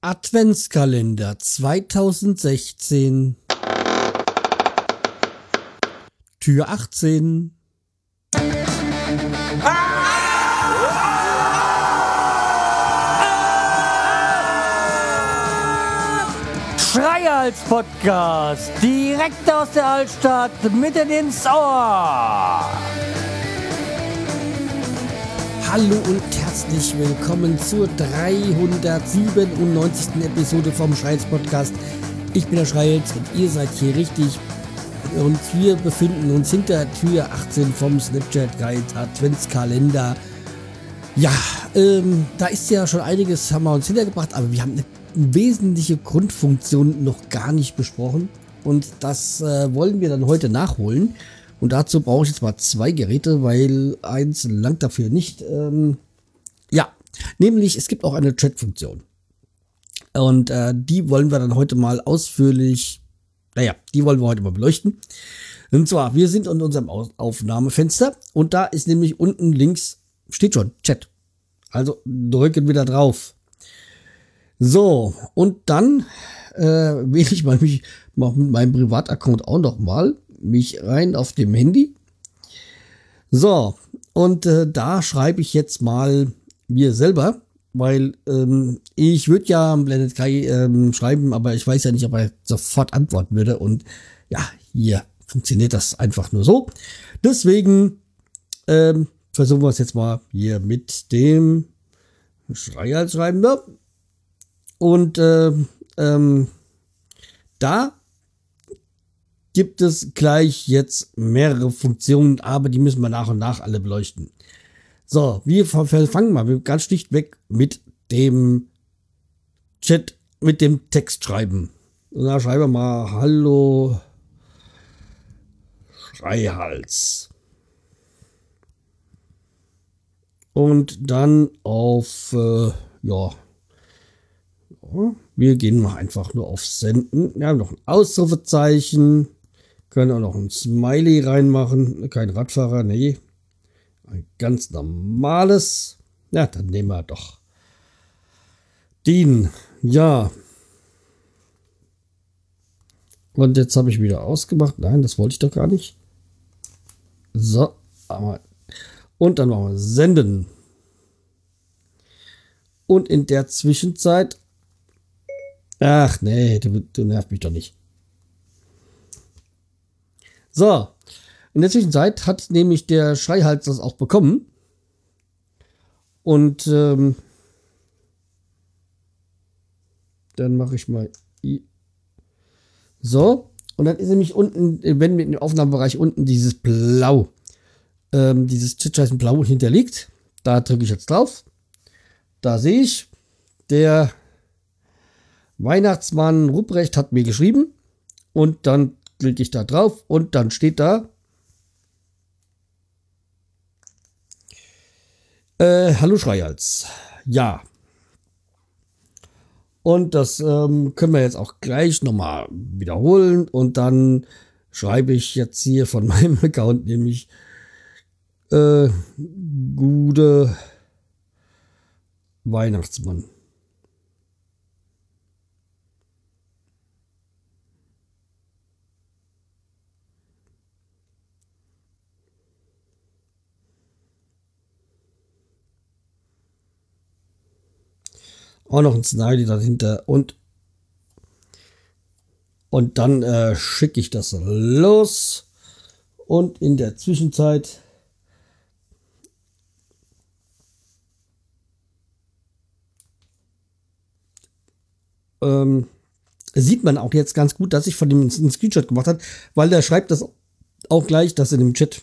Adventskalender 2016 Tür 18 Schreihals Podcast, direkt aus der Altstadt, mitten ins Ohr. Hallo und herzlich willkommen zur 397. Episode vom Schreihals Podcast. Ich bin der Schreihals und ihr seid hier richtig. Und wir befinden uns hinter Tür 18 vom Snapchat Guide Adventskalender. Ja, ähm, da ist ja schon einiges, haben wir uns hintergebracht, aber wir haben eine wesentliche Grundfunktion noch gar nicht besprochen. Und das äh, wollen wir dann heute nachholen. Und dazu brauche ich jetzt mal zwei Geräte, weil eins langt dafür nicht. Ähm, ja, nämlich es gibt auch eine Chat-Funktion. Und äh, die wollen wir dann heute mal ausführlich, naja, die wollen wir heute mal beleuchten. Und zwar, wir sind in unserem Aufnahmefenster und da ist nämlich unten links, steht schon, Chat. Also drücken wir da drauf. So, und dann äh, wähle ich mal mich mit meinem Privataccount auch noch mal mich rein auf dem Handy. So, und äh, da schreibe ich jetzt mal mir selber, weil ähm, ich würde ja Blended Kai ähm, schreiben, aber ich weiß ja nicht, ob er sofort antworten würde. Und ja, hier funktioniert das einfach nur so. Deswegen ähm, versuchen wir es jetzt mal hier mit dem Schreier schreiben. Ja. Und äh, ähm, da gibt es gleich jetzt mehrere Funktionen, aber die müssen wir nach und nach alle beleuchten. So, wir fangen mal ganz schlichtweg mit dem Chat, mit dem Text schreiben. Und da schreiben wir mal Hallo Schreihals. Und dann auf, äh, ja, wir gehen mal einfach nur auf Senden. Wir haben noch ein Ausrufezeichen. Können auch noch ein Smiley reinmachen. Kein Radfahrer, nee. Ein ganz normales. Ja, dann nehmen wir doch den. Ja. Und jetzt habe ich wieder ausgemacht. Nein, das wollte ich doch gar nicht. So, aber. Und dann machen wir senden. Und in der Zwischenzeit Ach nee, du, du nervt mich doch nicht. So, in der Zwischenzeit hat nämlich der Schreihals das auch bekommen. Und ähm, dann mache ich mal I. So, und dann ist nämlich unten, wenn mit dem Aufnahmebereich unten dieses Blau, ähm, dieses Chitscheißen Blau hinterliegt. Da drücke ich jetzt drauf. Da sehe ich, der Weihnachtsmann Rupprecht hat mir geschrieben und dann klicke ich da drauf und dann steht da äh, Hallo Schreihals. Ja. Und das ähm, können wir jetzt auch gleich nochmal wiederholen und dann schreibe ich jetzt hier von meinem Account nämlich äh, gute Weihnachtsmann. Auch noch ein Smiley dahinter und und dann äh, schicke ich das los. Und in der Zwischenzeit ähm, sieht man auch jetzt ganz gut, dass ich von dem einen Screenshot gemacht habe, weil der schreibt das auch gleich, dass in dem Chat,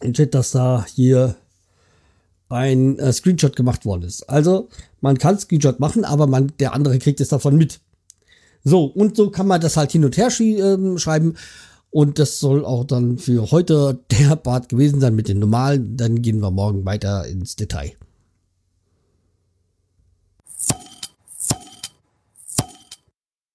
im Chat, dass da hier ein äh, Screenshot gemacht worden ist. Also man kann Screenshot machen, aber man, der andere kriegt es davon mit. So, und so kann man das halt hin und her äh, schreiben. Und das soll auch dann für heute der Part gewesen sein mit den normalen. Dann gehen wir morgen weiter ins Detail.